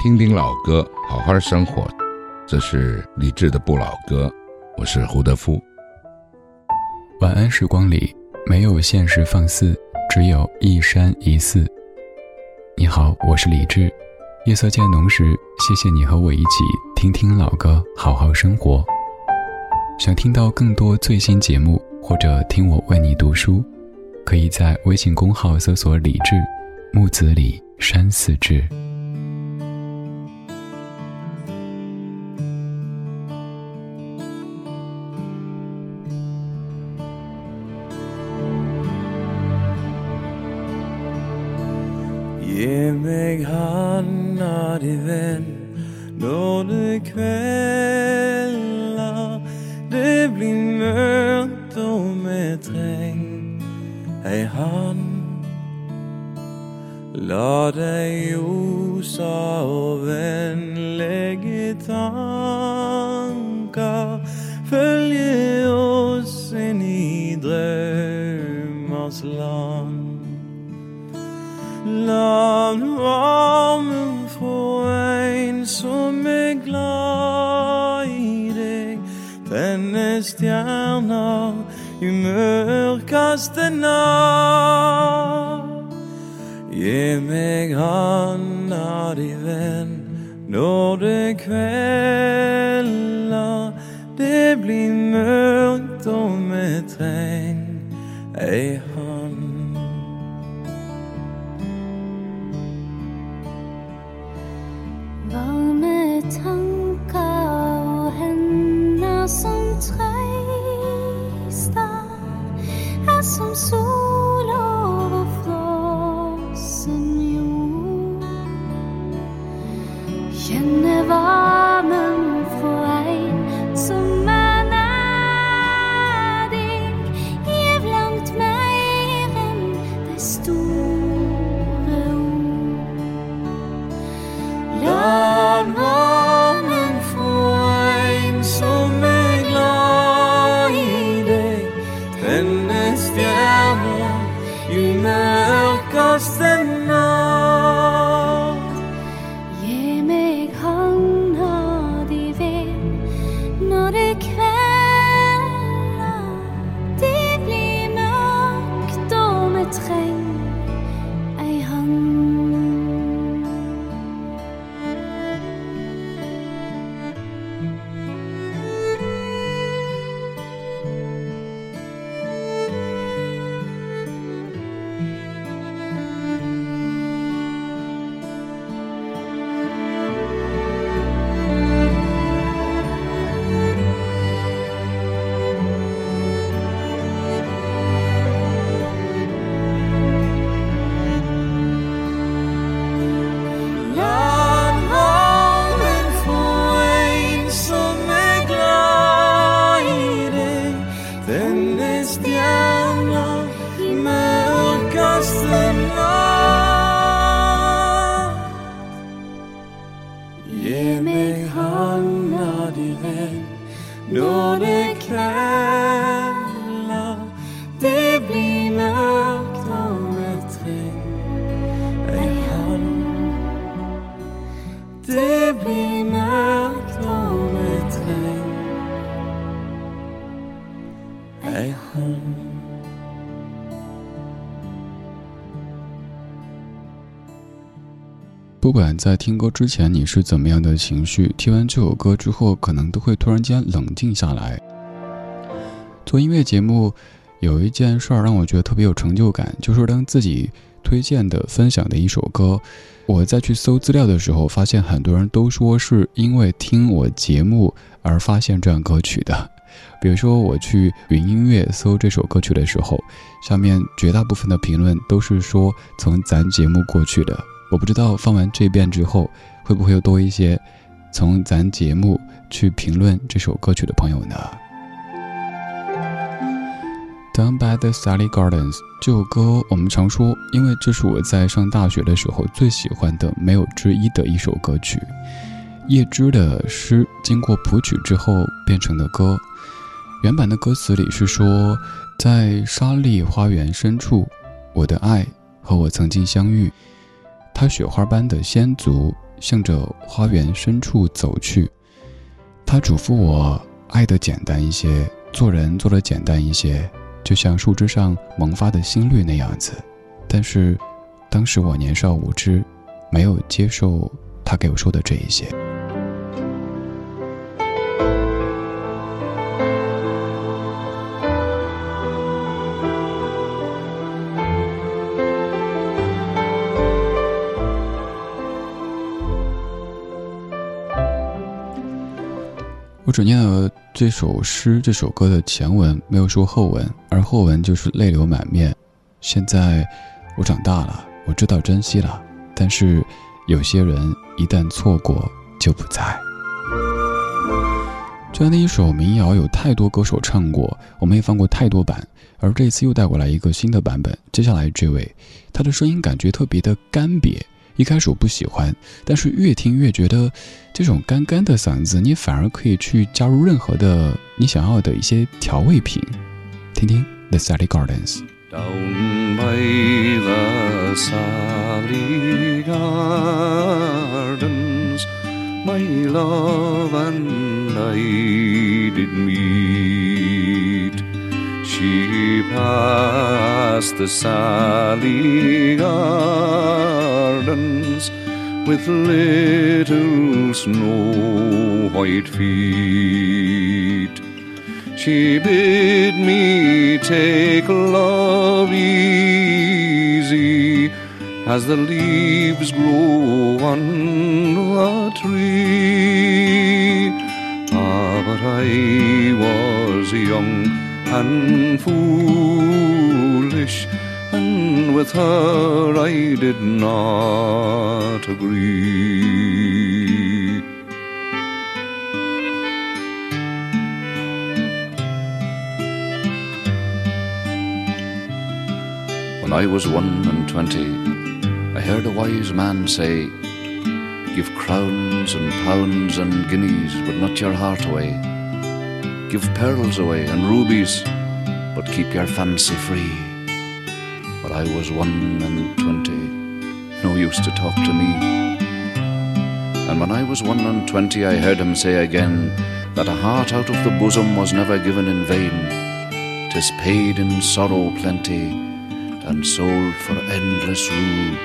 听听老歌，好好生活。这是李志的不老歌，我是胡德夫。晚安时光里没有现实放肆，只有一山一寺。你好，我是李志。夜色渐浓时，谢谢你和我一起听听老歌，好好生活。想听到更多最新节目，或者听我为你读书，可以在微信公号搜索“李志木子李山寺志”。nådekvelder. Det blir mørkt og vi trenger ei hand. La deg ljosa og vennlege tanker følge oss inn i drømmers land. La stjerner i mørkeste natt. Gi meg handa di, venn, når det kvelder. Det blir mørkt og vi trenger ei hånd. Ej hand 不管在听歌之前你是怎么样的情绪，听完这首歌之后，可能都会突然间冷静下来。做音乐节目，有一件事儿让我觉得特别有成就感，就是当自己推荐的、分享的一首歌，我再去搜资料的时候，发现很多人都说是因为听我节目而发现这样歌曲的。比如说，我去云音乐搜这首歌曲的时候，上面绝大部分的评论都是说从咱节目过去的。我不知道放完这遍之后，会不会又多一些从咱节目去评论这首歌曲的朋友呢？Down by the Sally Gardens 这首歌，我们常说，因为这是我在上大学的时候最喜欢的，没有之一的一首歌曲。叶芝的诗经过谱曲之后变成的歌，原版的歌词里是说，在沙砾花园深处，我的爱和我曾经相遇，他雪花般的纤足向着花园深处走去。他嘱咐我爱的简单一些，做人做的简单一些，就像树枝上萌发的新绿那样子。但是，当时我年少无知，没有接受他给我说的这一些。只念了这首诗、这首歌的前文，没有说后文，而后文就是泪流满面。现在我长大了，我知道珍惜了，但是有些人一旦错过就不在。这样的一首民谣，有太多歌手唱过，我们也放过太多版，而这次又带过来一个新的版本。接下来这位，他的声音感觉特别的干瘪。一开始我不喜欢，但是越听越觉得，这种干干的嗓子，你反而可以去加入任何的你想要的一些调味品。听听 The Sally Gardens。Down by the Sally Gardens, my love and I did meet. She passed the Sally Gardens with little snow white feet. She bid me take love easy as the leaves grow on the tree. Ah, but I was young and foolish, and with her I did not agree. When I was one and twenty, I heard a wise man say, Give crowns and pounds and guineas, but not your heart away. Give pearls away and rubies, but keep your fancy free. But I was one and twenty, no use to talk to me. And when I was one and twenty, I heard him say again that a heart out of the bosom was never given in vain. Tis paid in sorrow plenty and sold for endless rue.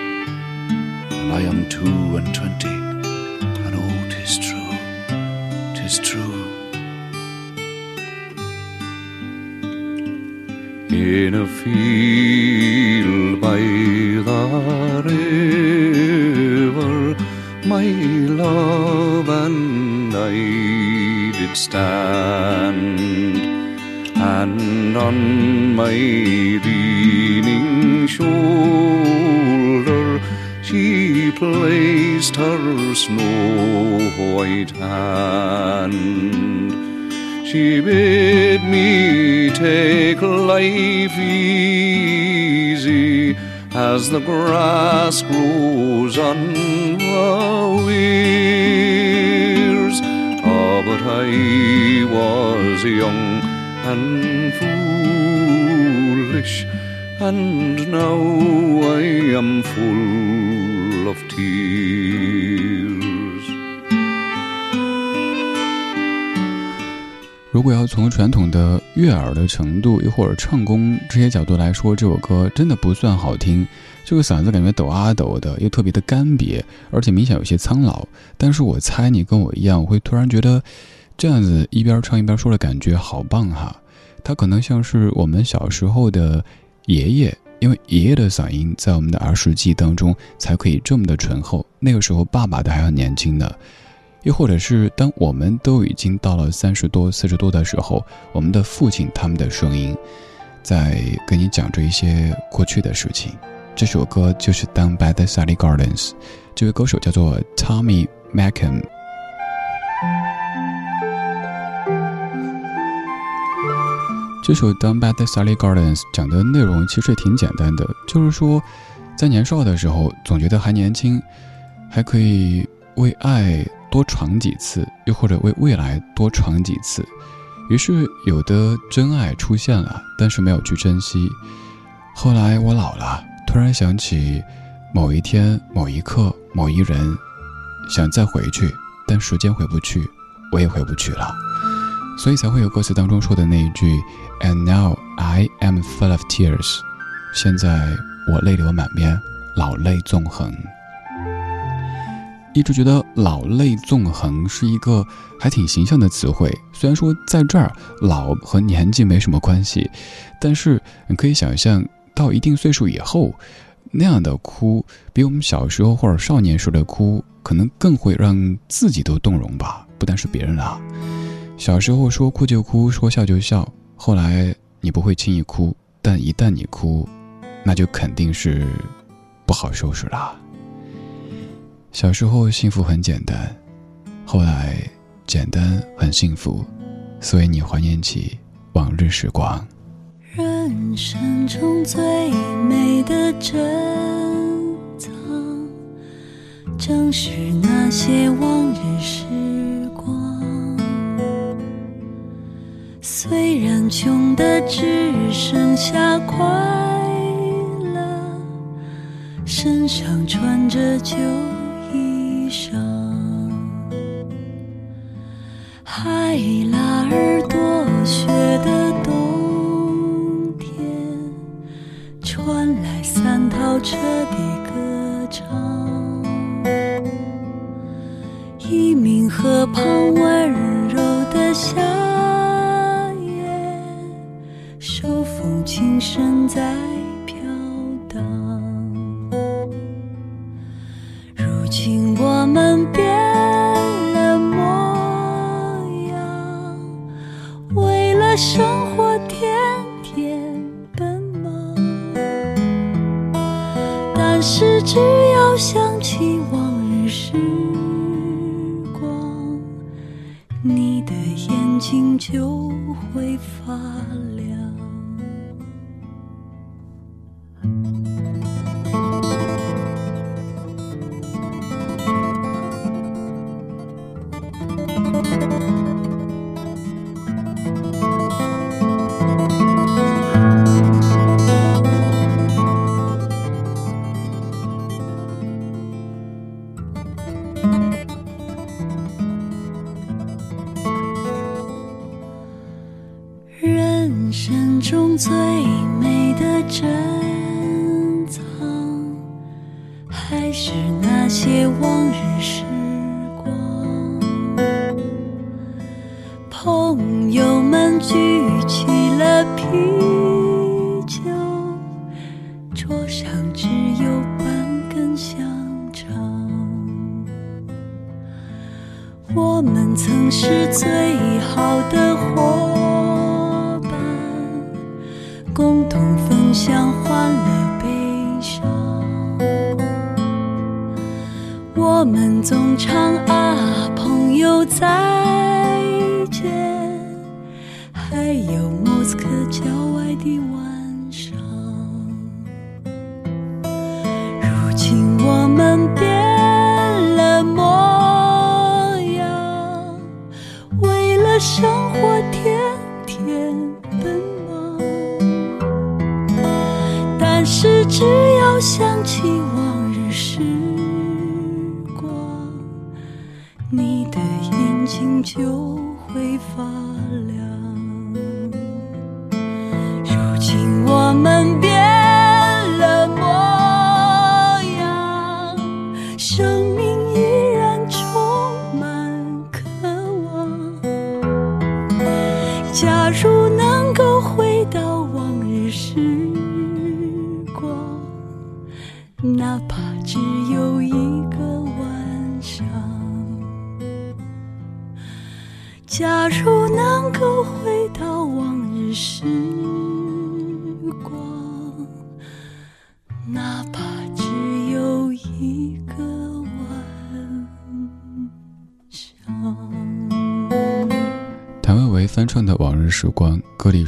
And I am two and twenty, and oh, tis true, tis true. In a field by the river, my love and I did stand, and on my leaning shoulder she placed her snow white hand. She bid me take life easy as the grass grows on the weirs. Ah, but I was young and foolish, and now I am full of tears. 如果要从传统的悦耳的程度，又或者唱功这些角度来说，这首歌真的不算好听。这个嗓子感觉抖啊抖的，又特别的干瘪，而且明显有些苍老。但是我猜你跟我一样，会突然觉得这样子一边唱一边说的感觉好棒哈。它可能像是我们小时候的爷爷，因为爷爷的嗓音在我们的儿时记忆当中才可以这么的醇厚。那个时候爸爸的还很年轻呢。又或者是当我们都已经到了三十多、四十多的时候，我们的父亲他们的声音，在跟你讲着一些过去的事情。这首歌就是《Down by the Sally Gardens》，这位歌手叫做 Tommy Mackem。这首《Down by the Sally Gardens》讲的内容其实也挺简单的，就是说，在年少的时候，总觉得还年轻，还可以为爱多闯几次，又或者为未来多闯几次。于是有的真爱出现了，但是没有去珍惜。后来我老了，突然想起某一天、某一刻、某一人，想再回去，但时间回不去，我也回不去了，所以才会有歌词当中说的那一句：“And now I am full of tears。”现在我泪流满面，老泪纵横。一直觉得“老泪纵横”是一个还挺形象的词汇。虽然说在这儿“老”和年纪没什么关系，但是你可以想象到一定岁数以后，那样的哭，比我们小时候或者少年时的哭，可能更会让自己都动容吧。不单是别人啊，小时候说哭就哭，说笑就笑，后来你不会轻易哭，但一旦你哭，那就肯定是不好收拾了。小时候幸福很简单，后来简单很幸福，所以你怀念起往日时光。人生中最美的珍藏，正是那些往日时光。虽然穷的只剩下快乐，身上穿着旧。琴声在共同分享欢乐悲伤。我们总唱啊，朋友再见。还有莫斯科郊外的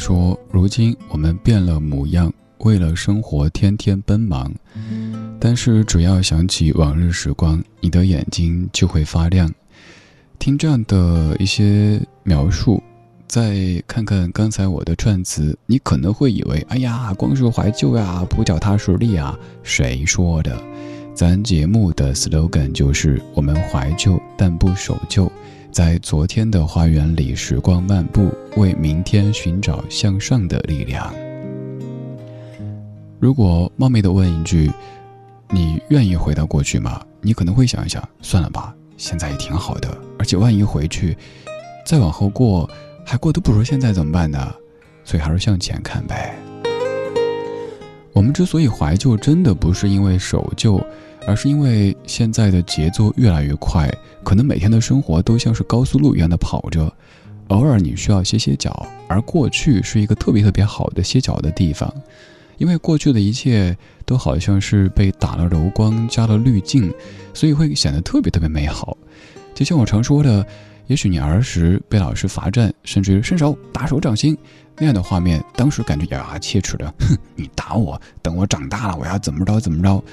说：“如今我们变了模样，为了生活天天奔忙。但是只要想起往日时光，你的眼睛就会发亮。”听这样的一些描述，再看看刚才我的串词，你可能会以为，哎呀，光是怀旧呀，不脚踏实地啊，谁说的？咱节目的 slogan 就是“我们怀旧但不守旧”。在昨天的花园里，时光漫步，为明天寻找向上的力量。如果冒昧的问一句，你愿意回到过去吗？你可能会想一想，算了吧，现在也挺好的。而且万一回去，再往后过，还过得不如现在怎么办呢？所以还是向前看呗。我们之所以怀旧，真的不是因为守旧。而是因为现在的节奏越来越快，可能每天的生活都像是高速路一样的跑着，偶尔你需要歇歇脚，而过去是一个特别特别好的歇脚的地方，因为过去的一切都好像是被打了柔光、加了滤镜，所以会显得特别特别美好。就像我常说的，也许你儿时被老师罚站，甚至伸手打手掌心那样的画面，当时感觉咬牙切齿的，哼，你打我，等我长大了我要怎么着怎么着。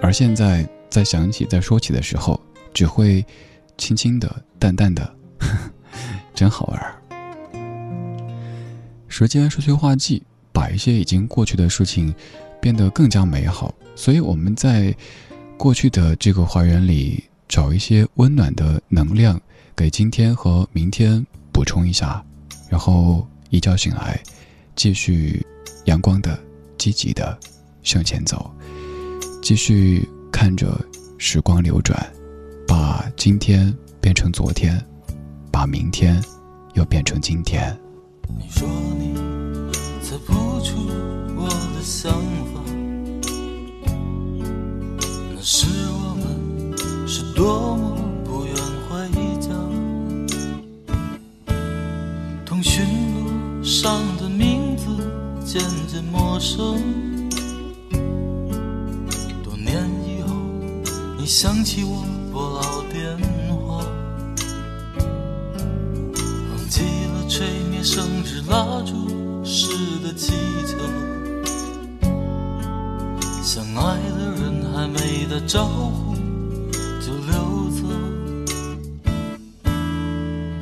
而现在再想起、再说起的时候，只会轻轻的、淡淡的，真好玩。时间是催化剂，把一些已经过去的事情变得更加美好。所以我们在过去的这个花园里找一些温暖的能量，给今天和明天补充一下，然后一觉醒来，继续阳光的、积极的向前走。继续看着时光流转，把今天变成昨天，把明天又变成今天。你说你猜不出我的想法，那时我们是多么不愿回家。通讯录上的名字渐渐陌生。多年以后你想起我拨老电话，忘记了吹灭生日蜡烛时的气球，相爱的人还没打招呼就溜走，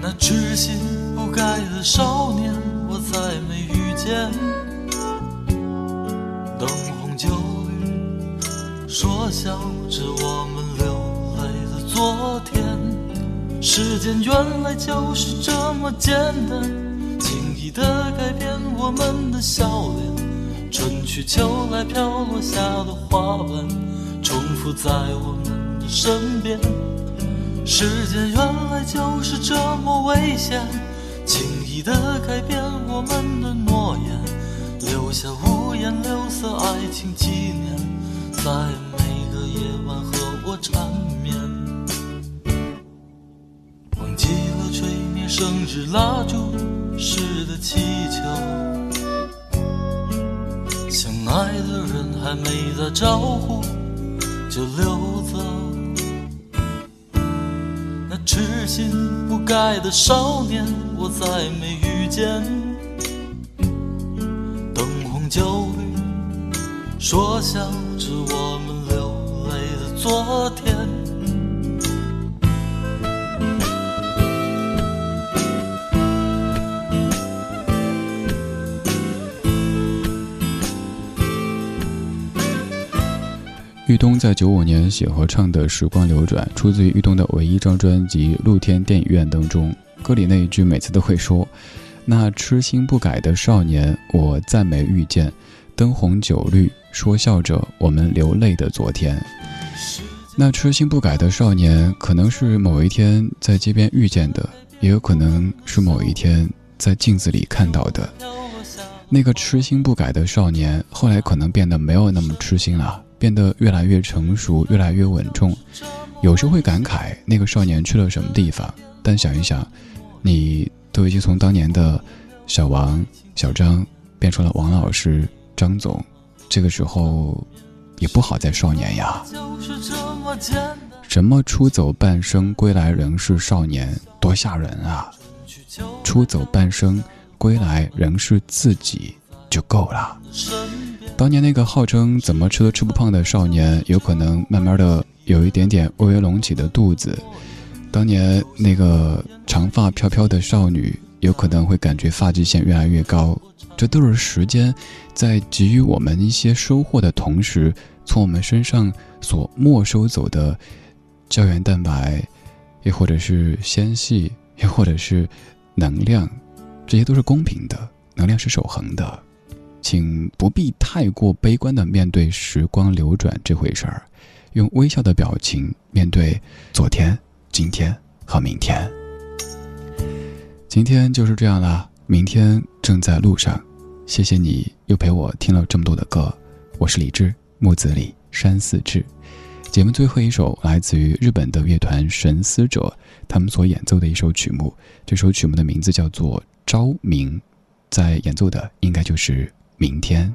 那痴心不改的少年我再没遇见，灯红酒绿说笑着我们。昨天，时间原来就是这么简单，轻易的改变我们的笑脸。春去秋来飘落下的花瓣，重复在我们的身边。时间原来就是这么危险，轻易的改变我们的诺言，留下五颜六色爱情纪念，在每个夜晚和我缠绵。生日蜡烛似的气球，相爱的人还没打招呼就溜走，那痴心不改的少年我再没遇见，灯红酒绿说笑着我们流泪的昨天。玉东在九五年写和唱的《时光流转》，出自于玉东的唯一一张专辑《露天电影院》当中。歌里那一句每次都会说：“那痴心不改的少年，我再没遇见。灯红酒绿，说笑着我们流泪的昨天。那痴心不改的少年，可能是某一天在街边遇见的，也有可能是某一天在镜子里看到的。那个痴心不改的少年，后来可能变得没有那么痴心了。”变得越来越成熟，越来越稳重。有时会感慨那个少年去了什么地方，但想一想，你都已经从当年的小王、小张变成了王老师、张总，这个时候也不好再少年呀。什么出走半生，归来仍是少年，多吓人啊！出走半生，归来仍是自己就够了。当年那个号称怎么吃都吃不胖的少年，有可能慢慢的有一点点微微隆起的肚子；当年那个长发飘飘的少女，有可能会感觉发际线越来越高。这都是时间在给予我们一些收获的同时，从我们身上所没收走的胶原蛋白，也或者是纤细，也或者是能量，这些都是公平的，能量是守恒的。请不必太过悲观的面对时光流转这回事儿，用微笑的表情面对昨天、今天和明天。今天就是这样啦，明天正在路上。谢谢你又陪我听了这么多的歌，我是李志，木子李山寺志。节目最后一首来自于日本的乐团神思者，他们所演奏的一首曲目，这首曲目的名字叫做《昭明》，在演奏的应该就是。明天。